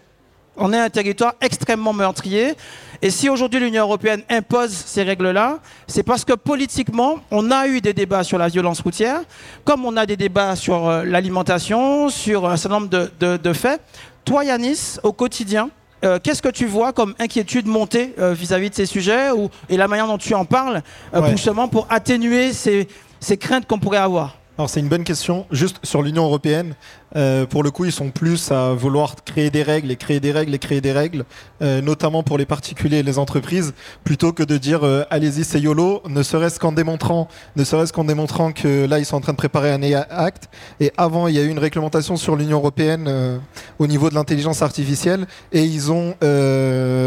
on est un territoire extrêmement meurtrier. Et si aujourd'hui l'Union européenne impose ces règles-là, c'est parce que politiquement, on a eu des débats sur la violence routière, comme on a des débats sur euh, l'alimentation, sur un certain nombre de, faits. Toi, Yanis, au quotidien, euh, qu'est-ce que tu vois comme inquiétude monter euh, vis-à-vis de ces sujets ou, et la manière dont tu en parles, euh, Ouais. justement pour atténuer ces, ces craintes qu'on pourrait avoir? Alors c'est une bonne question. Juste sur l'Union européenne, euh, pour le coup, ils sont plus à vouloir créer des règles et créer des règles et créer des règles, euh, notamment pour les particuliers et les entreprises, plutôt que de dire euh, allez-y c'est YOLO, ne serait-ce qu'en démontrant, ne serait-ce qu'en démontrant que là ils sont en train de préparer un AI Act. Et avant, il y a eu une réglementation sur l'Union européenne au niveau de l'intelligence artificielle et ils ont,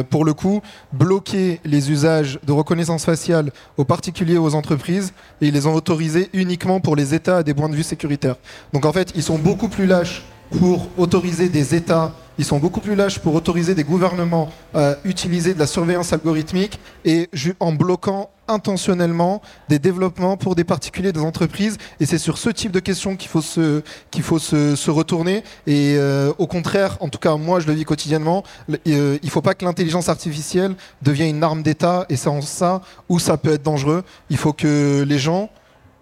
pour le coup, bloqué les usages de reconnaissance faciale aux particuliers et aux entreprises et ils les ont autorisés uniquement pour les États à des points de vue sécuritaires. Donc en fait, ils sont beaucoup plus pour autoriser des États, ils sont beaucoup plus lâches pour autoriser des gouvernements à utiliser de la surveillance algorithmique et en bloquant intentionnellement des développements pour des particuliers, des entreprises. Et c'est sur ce type de questions qu'il faut se, qu'il faut se, retourner. Et euh, au contraire, en tout cas moi je le vis quotidiennement, euh, il ne faut pas que l'intelligence artificielle devienne une arme d'État. Et c'est en ça où ça peut être dangereux. Il faut que les gens,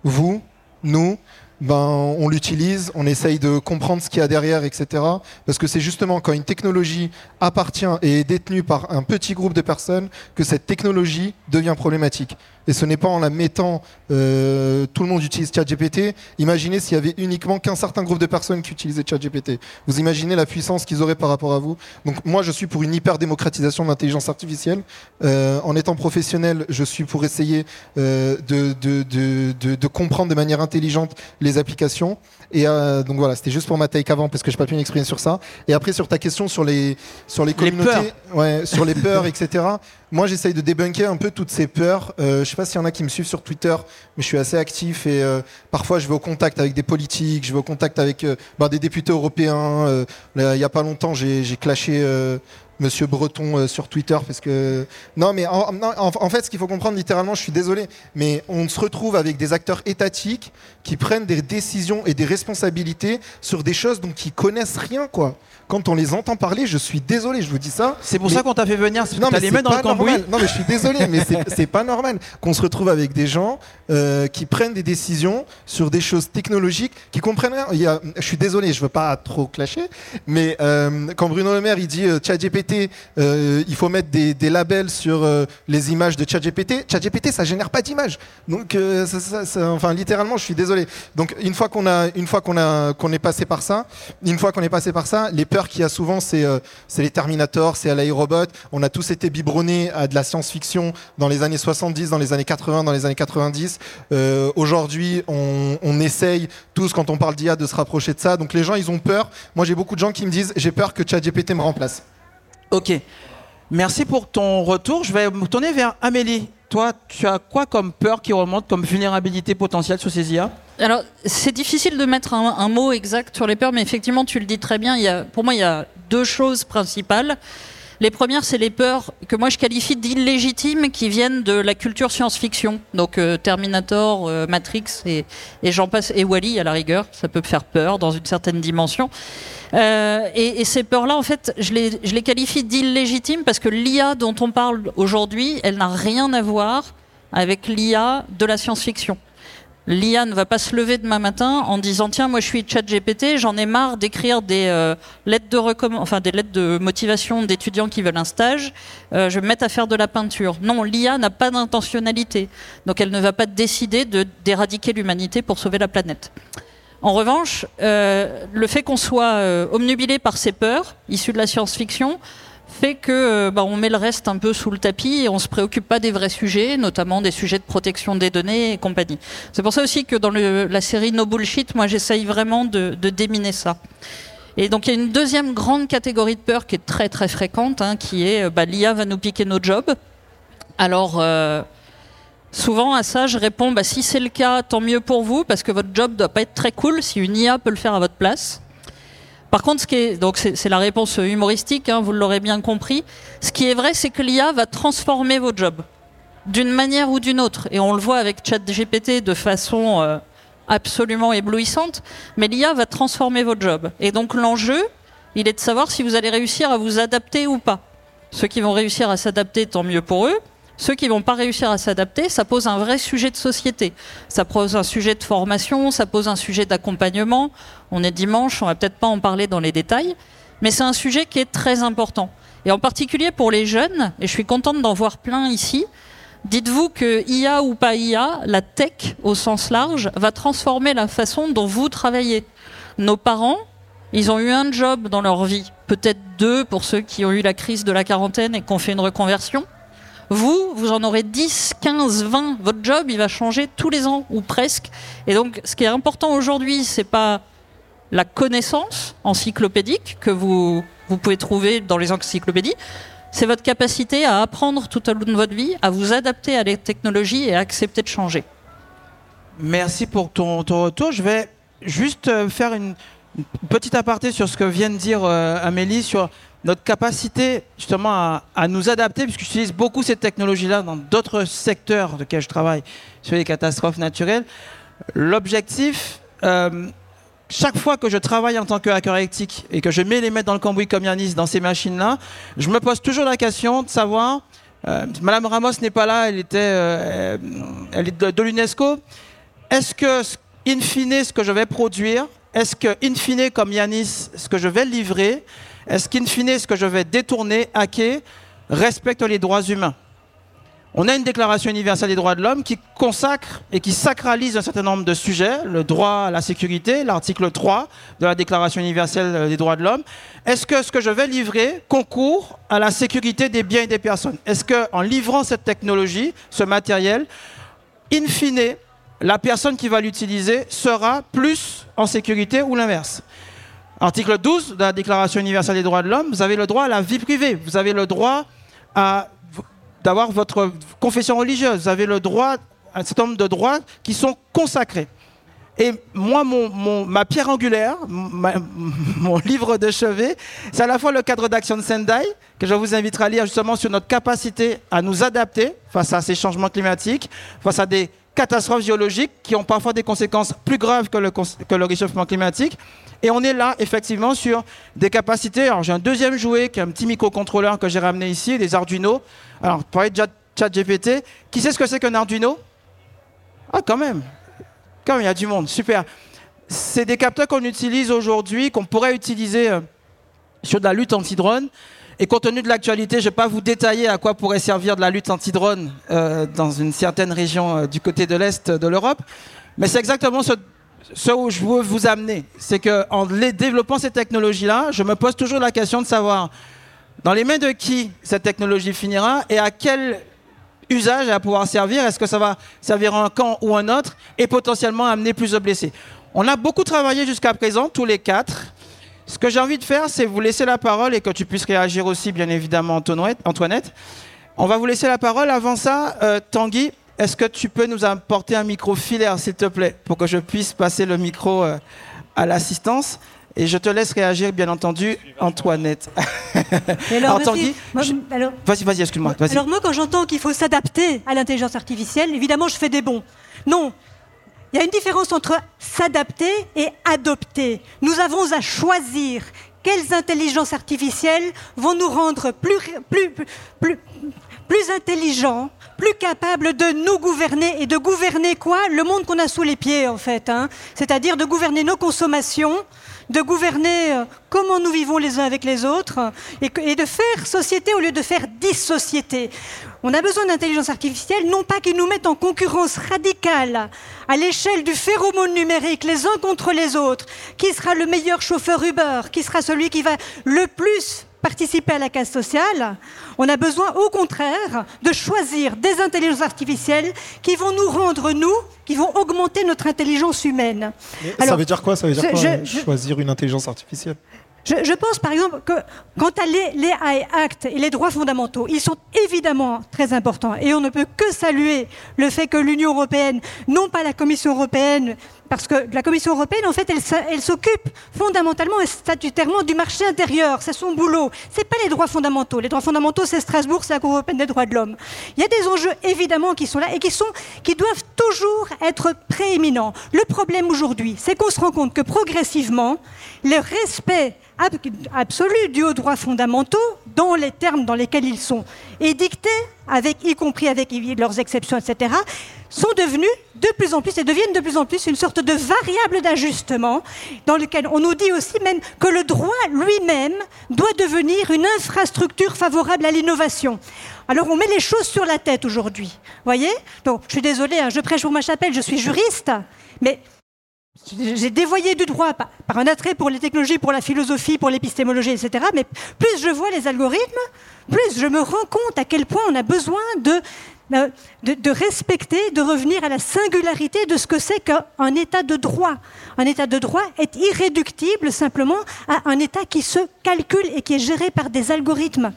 vous, nous, ben, on l'utilise, on essaye de comprendre ce qu'il y a derrière, etc. Parce que c'est justement quand une technologie appartient et est détenue par un petit groupe de personnes que cette technologie devient problématique. Et ce n'est pas en la mettant, euh, tout le monde utilise ChatGPT. Imaginez s'il y avait uniquement qu'un certain groupe de personnes qui utilisaient ChatGPT. Vous imaginez la puissance qu'ils auraient par rapport à vous. Donc moi, je suis pour une hyper démocratisation de l'intelligence artificielle. Euh, en étant professionnel, je suis pour essayer euh, de, de, comprendre de manière intelligente les applications. Et euh, donc voilà, c'était juste pour ma take avant parce que je n'ai pas pu m'exprimer sur ça. Et après sur ta question sur les sur les communautés, ouais, sur les peurs, etc. Moi, j'essaye de débunker un peu toutes ces peurs. Euh, je sais pas s'il y en a qui me suivent sur Twitter, mais je suis assez actif et euh, parfois je vais au contact avec des politiques, je vais au contact avec euh, bah, des députés européens. Il y a pas longtemps, j'ai j'ai clashé. Monsieur Breton euh, sur Twitter parce que non mais en, non, en- en fait ce qu'il faut comprendre littéralement je suis désolé mais on se retrouve avec des acteurs étatiques qui prennent des décisions et des responsabilités sur des choses dont ils connaissent rien quoi quand on les entend parler je suis désolé je vous dis ça C'est pour Mais- ça qu'on t'a fait venir, non, mais les mains dans pas le cambouis. normal. Non, mais je suis désolé, mais c'est- c'est pas normal qu'on se retrouve avec des gens euh, qui prennent des décisions sur des choses technologiques, qui comprennent rien. Il y a, je suis désolé, je veux pas trop clasher, mais euh, quand Bruno Le Maire il dit euh, ChatGPT, euh, il faut mettre des, labels sur euh, les images de ChatGPT. ChatGPT, ça génère pas d'images. Donc, euh, enfin, littéralement, je suis désolé. Donc, une fois qu'on a, une fois qu'on a, qu'on est passé par ça, une fois qu'on est passé par ça, les peurs qu'il y a souvent, c'est, c'est les Terminators, c'est LA Robot. On a tous été biberonnés à de la science-fiction dans les années 70, dans les années 80, dans les années 90. Euh, aujourd'hui, on, on essaye tous, quand on parle d'IA, de se rapprocher de ça. Donc, les gens, ils ont peur. Moi, j'ai beaucoup de gens qui me disent, j'ai peur que ChatGPT me remplace. Ok. Merci pour ton retour. Je vais me tourner vers Amélie. Toi, tu as quoi comme peur qui remonte, comme vulnérabilité potentielle sur ces IA Alors, c'est difficile de mettre un, mot exact sur les peurs, mais effectivement, tu le dis très bien. Pour moi, il y a deux choses principales. Les premières, c'est les peurs que moi je qualifie d'illégitimes qui viennent de la culture science-fiction. Donc euh, Terminator, euh, Matrix et, j'en passe, et Wally à la rigueur, ça peut faire peur dans une certaine dimension. Euh, et, ces peurs-là, en fait, je les, je les qualifie d'illégitimes parce que l'IA dont on parle aujourd'hui, elle n'a rien à voir avec l'IA de la science-fiction. L'IA ne va pas se lever demain matin en disant tiens moi je suis ChatGPT, j'en ai marre d'écrire des euh, des lettres de motivation d'étudiants qui veulent un stage, euh, je vais me mettre à faire de la peinture. Non, l'IA n'a pas d'intentionnalité, donc elle ne va pas décider de d'éradiquer l'humanité pour sauver la planète. En revanche, euh, le fait qu'on soit omnubilé par ces peurs issues de la science-fiction fait que euh, bah, on met le reste un peu sous le tapis et on se préoccupe pas des vrais sujets, notamment des sujets de protection des données et compagnie. C'est pour ça aussi que dans la série No Bullshit, moi j'essaye vraiment de, de déminer ça. Et donc il y a une deuxième grande catégorie de peur qui est très très fréquente, hein, qui est euh, bah, l'IA va nous piquer nos jobs. Alors euh, Souvent à ça, je réponds bah, si c'est le cas, tant mieux pour vous, parce que votre job doit pas être très cool si une IA peut le faire à votre place. Par contre, ce qui est, donc c'est la réponse humoristique, hein, vous l'aurez bien compris. Ce qui est vrai, c'est que l'IA va transformer vos jobs d'une manière ou d'une autre, et on le voit avec ChatGPT de façon euh, absolument éblouissante. Mais l'IA va transformer votre job, et donc l'enjeu, il est de savoir si vous allez réussir à vous adapter ou pas. Ceux qui vont réussir à s'adapter, tant mieux pour eux. Ceux qui vont pas réussir à s'adapter, ça pose un vrai sujet de société. Ça pose un sujet de formation, ça pose un sujet d'accompagnement. On est dimanche, on va peut-être pas en parler dans les détails, mais c'est un sujet qui est très important. Et en particulier pour les jeunes, et je suis contente d'en voir plein ici, dites-vous que IA ou pas IA, la tech au sens large va transformer la façon dont vous travaillez. Nos parents, ils ont eu un job dans leur vie, peut-être deux pour ceux qui ont eu la crise de la quarantaine et qui ont fait une reconversion. Vous, vous en aurez 10, 15, 20. Votre job, il va changer tous les ans ou presque. Et donc, ce qui est important aujourd'hui, c'est pas la connaissance encyclopédique que vous, vous pouvez trouver dans les encyclopédies, c'est votre capacité à apprendre tout au long de votre vie, à vous adapter à les technologies et à accepter de changer. Merci pour ton, retour. Je vais juste euh, faire une, petite aparté sur ce que vient de dire euh, Amélie sur notre capacité justement à, nous adapter, puisque j'utilise beaucoup cette technologie-là dans d'autres secteurs de lesquels je travaille, sur les catastrophes naturelles. L'objectif, euh, chaque fois que je travaille en tant que hacker et que je mets les mettre dans le cambouis comme Yanis dans ces machines-là, je me pose toujours la question de savoir, euh, Madame Ramos n'est pas là, elle, était, euh, elle est de, de l'UNESCO, est-ce que, in fine, ce que je vais produire, est-ce que, in fine, comme Yanis, ce que je vais livrer, est-ce qu'in fine, ce que je vais détourner, hacker, respecte les droits humains? On a une déclaration universelle des droits de l'homme qui consacre et qui sacralise un certain nombre de sujets, le droit à la sécurité, l'article 3 de la déclaration universelle des droits de l'homme. Est-ce que ce que je vais livrer concourt à la sécurité des biens et des personnes? Est-ce qu'en livrant cette technologie, ce matériel, in fine, la personne qui va l'utiliser sera plus en sécurité ou l'inverse? Article 12 de la Déclaration universelle des droits de l'homme, vous avez le droit à la vie privée, vous avez le droit d'avoir votre confession religieuse, vous avez le droit à un certain nombre de droits qui sont consacrés. Et moi, mon, ma pierre angulaire, mon livre de chevet, c'est à la fois le cadre d'action de Sendai, que je vous inviterai à lire justement sur notre capacité à nous adapter face à ces changements climatiques, face à des catastrophes géologiques qui ont parfois des conséquences plus graves que le, réchauffement climatique. Et on est là, effectivement, sur des capacités. Alors, j'ai un deuxième jouet qui est un petit microcontrôleur que j'ai ramené ici, des Arduino. Alors, parler de chat GPT, qui sait ce que c'est qu'un Arduino? Ah, quand même. Quand même, il y a du monde. Super. C'est des capteurs qu'on utilise aujourd'hui, qu'on pourrait utiliser euh, sur de la lutte anti-drone. Et compte tenu de l'actualité, je ne vais pas vous détailler à quoi pourrait servir de la lutte anti-drone euh, dans une certaine région euh, du côté de l'Est de l'Europe. Mais c'est exactement ce ce où je veux vous amener, c'est qu'en développant ces technologies-là, je me pose toujours la question de savoir dans les mains de qui cette technologie finira et à quel usage elle va pouvoir servir? Est-ce que ça va servir un camp ou un autre? Et potentiellement amener plus de blessés On a beaucoup travaillé jusqu'à présent, tous les quatre. Ce que j'ai envie de faire, c'est vous laisser la parole et que tu puisses réagir aussi, bien évidemment, Antoinette. On va vous laisser la parole. Avant ça, euh, Tanguy, est-ce que tu peux nous apporter un micro filaire, s'il te plaît, pour que je puisse passer le micro euh, à l'assistance? Et je te laisse réagir, bien entendu, Antoinette. alors, vas-y, vas-y, excuse-moi. alors moi, quand j'entends qu'il faut s'adapter à l'intelligence artificielle, évidemment, je fais des bons. Non, il y a une différence entre s'adapter et adopter. Nous avons à choisir quelles intelligences artificielles vont nous rendre plus, plus, plus, plus intelligents, plus capable de nous gouverner et de gouverner quoi? Le monde qu'on a sous les pieds en fait. Hein. C'est-à-dire de gouverner nos consommations, de gouverner euh, comment nous vivons les uns avec les autres et de faire société au lieu de faire dissociété. On a besoin d'intelligence artificielle, non pas qu'ils nous mettent en concurrence radicale à l'échelle du phéromone numérique les uns contre les autres. Qui sera le meilleur chauffeur Uber? Qui sera celui qui va le plus participer à la casse sociale, on a besoin au contraire de choisir des intelligences artificielles qui vont nous rendre, nous, qui vont augmenter notre intelligence humaine. ça veut dire quoi? Ça veut dire quoi, choisir une intelligence artificielle? Je, pense par exemple que quant à les, les et les droits fondamentaux, ils sont évidemment très importants. Et on ne peut que saluer le fait que l'Union européenne, non pas la Commission européenne, parce que la Commission européenne, en fait, elle, s'occupe fondamentalement et statutairement du marché intérieur. C'est son boulot. C'est pas les droits fondamentaux. Les droits fondamentaux, c'est Strasbourg, c'est la Cour européenne des droits de l'homme. Il y a des enjeux évidemment qui sont là et qui doivent toujours être prééminents. Le problème aujourd'hui, c'est qu'on se rend compte que progressivement, le respect absolu dû aux droits fondamentaux, dans les termes dans lesquels ils sont édictés, avec, y compris avec leurs exceptions, etc., sont devenus de plus en plus et deviennent de plus en plus une sorte de variable d'ajustement dans lequel on nous dit aussi même que le droit lui-même doit devenir une infrastructure favorable à l'innovation. Alors on met les choses sur la tête aujourd'hui. Voyez? Donc je suis désolée, hein, je prêche pour ma chapelle, je suis juriste, mais j'ai dévoyé du droit par, un attrait pour les technologies, pour la philosophie, pour l'épistémologie, etc. Mais plus je vois les algorithmes, plus je me rends compte à quel point on a besoin de, de, respecter, de revenir à la singularité de ce que c'est qu'un état de droit. Un état de droit est irréductible simplement à un état qui se calcule et qui est géré par des algorithmes.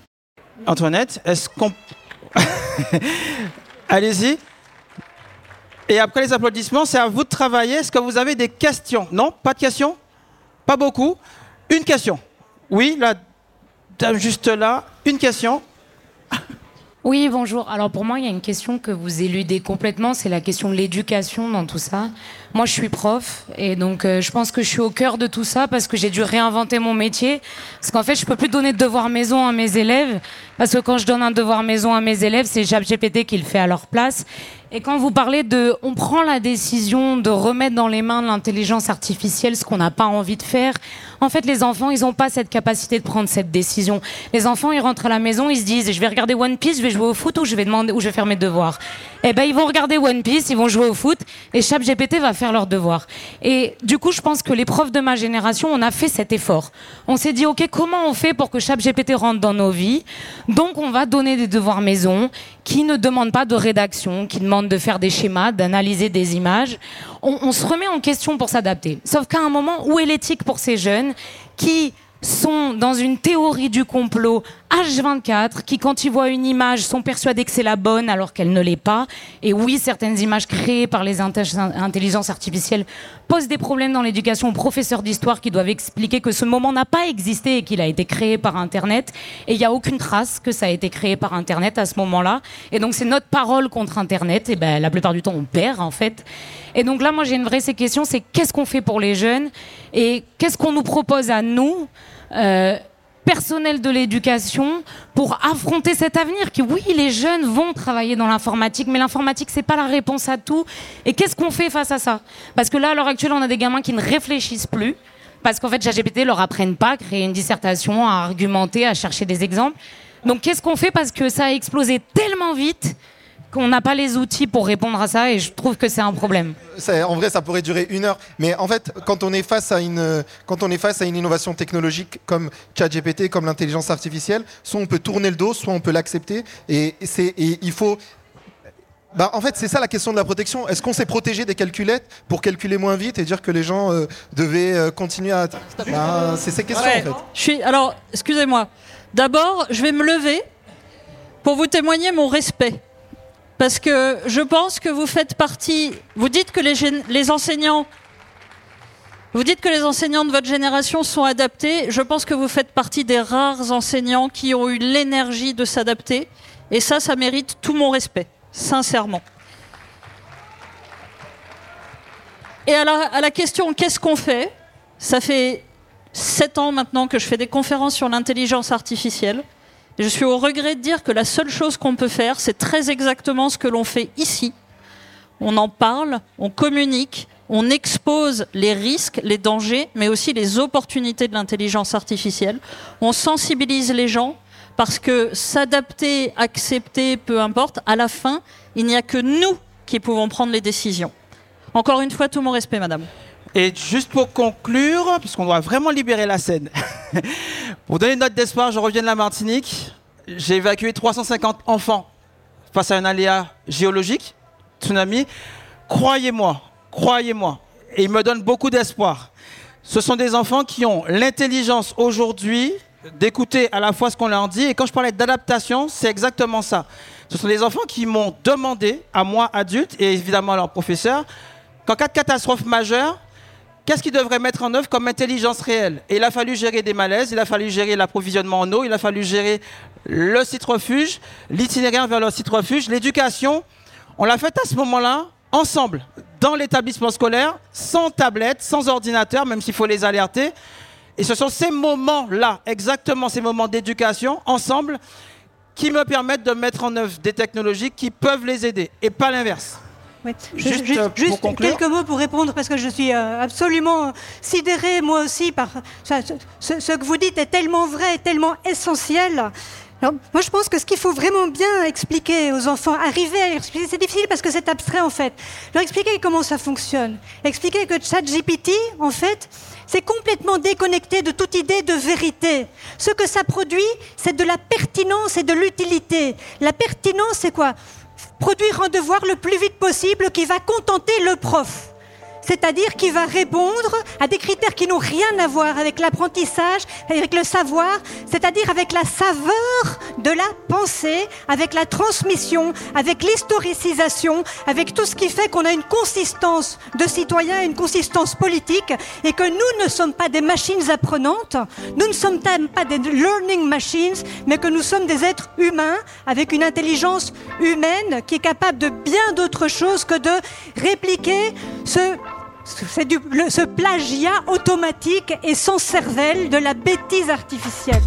Antoinette, est-ce qu'on... Allez-y. Et après les applaudissements, c'est à vous de travailler. Est-ce que vous avez des questions? Non? Pas de questions? Pas beaucoup? Une question Oui, la dame juste là. Une question oui, bonjour. Alors pour moi, il y a une question que vous éludez complètement, c'est la question de l'éducation dans tout ça. Moi, je suis prof et donc euh, je pense que je suis au cœur de tout ça parce que j'ai dû réinventer mon métier. Parce qu'en fait, je peux plus donner de devoir maison à mes élèves parce que quand je donne un devoir maison à mes élèves, c'est GPT qui le fait à leur place. Et quand vous parlez de, on prend la décision de remettre dans les mains de l'intelligence artificielle ce qu'on n'a pas envie de faire. En fait, les enfants, ils n'ont pas cette capacité de prendre cette décision. Les enfants, ils rentrent à la maison, ils se disent, je vais regarder One Piece, je vais jouer au foot ou je vais demander, ou je vais faire mes devoirs. Eh ben, ils vont regarder One Piece, ils vont jouer au foot, et GPT va faire leurs devoirs. Et du coup, je pense que les profs de ma génération, on a fait cet effort. On s'est dit, ok, comment on fait pour que GPT rentre dans nos vies? Donc, on va donner des devoirs maison qui ne demandent pas de rédaction, qui demandent de faire des schémas, d'analyser des images. On, se remet en question pour s'adapter. Sauf qu'à un moment, où est l'éthique pour ces jeunes qui sont dans une théorie du complot H24 qui, quand ils voient une image, sont persuadés que c'est la bonne alors qu'elle ne l'est pas. Et oui, certaines images créées par les intelligences artificielles posent des problèmes dans l'éducation aux professeurs d'histoire qui doivent expliquer que ce moment n'a pas existé et qu'il a été créé par Internet. Et il n'y a aucune trace que ça a été créé par Internet à ce moment-là. Et donc, c'est notre parole contre Internet. Et ben, la plupart du temps, on perd, en fait. Et donc là, moi, j'ai une vraie question, c'est qu'est-ce qu'on fait pour les jeunes et qu'est-ce qu'on nous propose à nous personnel de l'éducation pour affronter cet avenir que oui les jeunes vont travailler dans l'informatique mais l'informatique c'est pas la réponse à tout. Et qu'est-ce qu'on fait face à ça? Parce que là à l'heure actuelle on a des gamins qui ne réfléchissent plus parce qu'en fait ChatGPT leur apprennent pas à créer une dissertation à argumenter à chercher des exemples. Donc qu'est-ce qu'on fait? Parce que ça a explosé tellement vite qu'on n'a pas les outils pour répondre à ça et je trouve que c'est un problème. En vrai, ça pourrait durer une heure. Mais en fait, quand on est face à une, quand on est face à une innovation technologique comme ChatGPT, comme l'intelligence artificielle, soit on peut tourner le dos, soit on peut l'accepter. Et, et il faut bah, en fait, c'est ça la question de la protection. Est-ce qu'on s'est protégé des calculettes pour calculer moins vite et dire que les gens euh, devaient euh, continuer à. Bah, c'est ces questions, en fait. Je suis... Alors, excusez-moi. D'abord, je vais me lever pour vous témoigner mon respect parce que je pense que vous faites partie. Vous dites que les, enseignants. Vous dites que les enseignants de votre génération sont adaptés. Je pense que vous faites partie des rares enseignants qui ont eu l'énergie de s'adapter. Et ça, ça mérite tout mon respect, sincèrement. Et à la question qu'est-ce qu'on fait? Ça fait sept ans maintenant que je fais des conférences sur l'intelligence artificielle. Je suis au regret de dire que la seule chose qu'on peut faire, c'est très exactement ce que l'on fait ici. On en parle, on communique, on expose les risques, les dangers, mais aussi les opportunités de l'intelligence artificielle. On sensibilise les gens parce que s'adapter, accepter, peu importe, à la fin, il n'y a que nous qui pouvons prendre les décisions. Encore une fois, tout mon respect, madame. Et juste pour conclure, puisqu'on doit vraiment libérer la scène, pour donner une note d'espoir, je reviens de la Martinique. J'ai évacué 350 enfants face à un aléa géologique, tsunami. Croyez-moi, croyez-moi, et il me donne beaucoup d'espoir. Ce sont des enfants qui ont l'intelligence aujourd'hui d'écouter à la fois ce qu'on leur dit. Et quand je parlais d'adaptation, c'est exactement ça. Ce sont des enfants qui m'ont demandé, à moi adulte, et évidemment à leurs professeurs, qu'en cas de catastrophe majeure, qu'est-ce qu'ils devraient mettre en œuvre comme intelligence réelle? Il a fallu gérer des malaises, il a fallu gérer l'approvisionnement en eau, il a fallu gérer le site refuge, l'itinéraire vers le site refuge, l'éducation. On l'a fait à ce moment-là, ensemble, dans l'établissement scolaire, sans tablette, sans ordinateur, même s'il faut les alerter. Et ce sont ces moments-là, exactement ces moments d'éducation, ensemble, qui me permettent de mettre en œuvre des technologies qui peuvent les aider, et pas l'inverse. Oui. Juste, Juste, euh, pour juste conclure. quelques mots pour répondre, parce que je suis euh, absolument sidérée, moi aussi, par ça, ce, ce- ce que vous dites est tellement vrai, tellement essentiel. Alors, moi, je pense que ce qu'il faut vraiment bien expliquer aux enfants, arriver à leur expliquer, c'est difficile parce que c'est abstrait en fait. Leur expliquer comment ça fonctionne. Expliquer que ChatGPT, en fait, c'est complètement déconnecté de toute idée de vérité. Ce que ça produit, c'est de la pertinence et de l'utilité. La pertinence, c'est quoi? Produire un devoir le plus vite possible qui va contenter le prof c'est-à-dire qui va répondre à des critères qui n'ont rien à voir avec l'apprentissage, avec le savoir, c'est-à-dire avec la saveur de la pensée, avec la transmission, avec l'historicisation, avec tout ce qui fait qu'on a une consistance de citoyen, une consistance politique, et que nous ne sommes pas des machines apprenantes, nous ne sommes pas des learning machines, mais que nous sommes des êtres humains avec une intelligence humaine qui est capable de bien d'autres choses que de répliquer ce c'est ce plagiat automatique et sans cervelle de la bêtise artificielle.